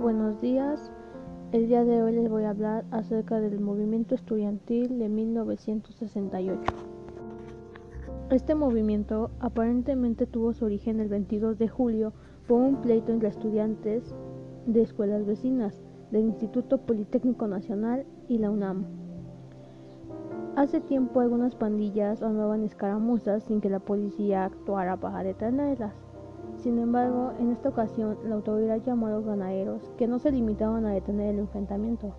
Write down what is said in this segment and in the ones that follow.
Buenos días. El día de hoy les voy a hablar acerca del movimiento estudiantil de 1968. Este movimiento aparentemente tuvo su origen el 22 de julio por un pleito entre estudiantes de escuelas vecinas del Instituto Politécnico Nacional y la UNAM. Hace tiempo algunas pandillas armaban escaramuzas sin que la policía actuara para detenerlas. Sin embargo, en esta ocasión la autoridad llamó a los ganaderos que no se limitaban a detener el enfrentamiento,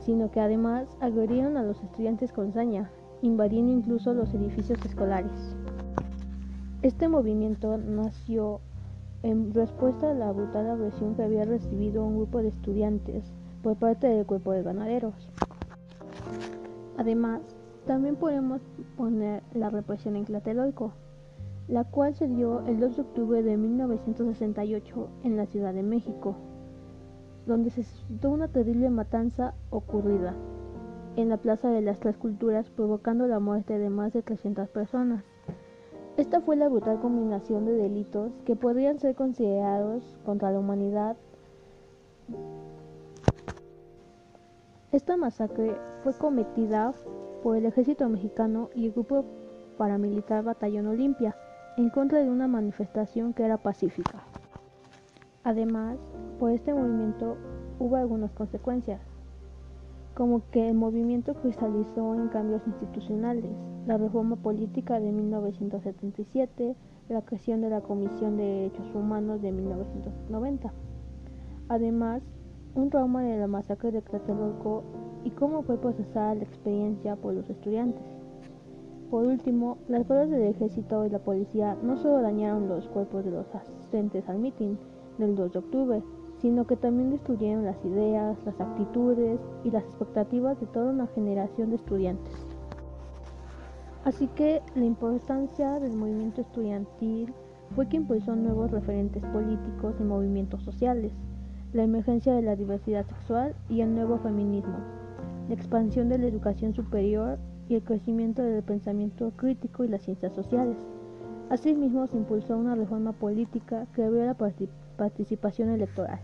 sino que además agredieron a los estudiantes con saña, invadiendo incluso los edificios escolares. Este movimiento nació en respuesta a la brutal agresión que había recibido un grupo de estudiantes por parte del cuerpo de ganaderos. Además, también podemos poner la represión en Tlatelolco, la cual se dio el 2 de octubre de 1968 en la Ciudad de México, donde se suscitó una terrible matanza ocurrida en la Plaza de las Tres Culturas, provocando la muerte de más de 300 personas. Esta fue la brutal combinación de delitos que podrían ser considerados contra la humanidad. Esta masacre fue cometida por el ejército mexicano y el grupo paramilitar Batallón Olimpia, en contra de una manifestación que era pacífica. Además, por este movimiento hubo algunas consecuencias, como que el movimiento cristalizó en cambios institucionales, la reforma política de 1977, la creación de la Comisión de Derechos Humanos de 1990. Además, un trauma de la masacre de Tlatelolco y cómo fue procesada la experiencia por los estudiantes. Por último, las balas del ejército y la policía no solo dañaron los cuerpos de los asistentes al mitin del 2 de octubre, sino que también destruyeron las ideas, las actitudes y las expectativas de toda una generación de estudiantes. Así que la importancia del movimiento estudiantil fue que impulsó nuevos referentes políticos y movimientos sociales, la emergencia de la diversidad sexual y el nuevo feminismo, la expansión de la educación superior y el crecimiento del pensamiento crítico y las ciencias sociales. Asimismo, se impulsó una reforma política que abrió la participación electoral.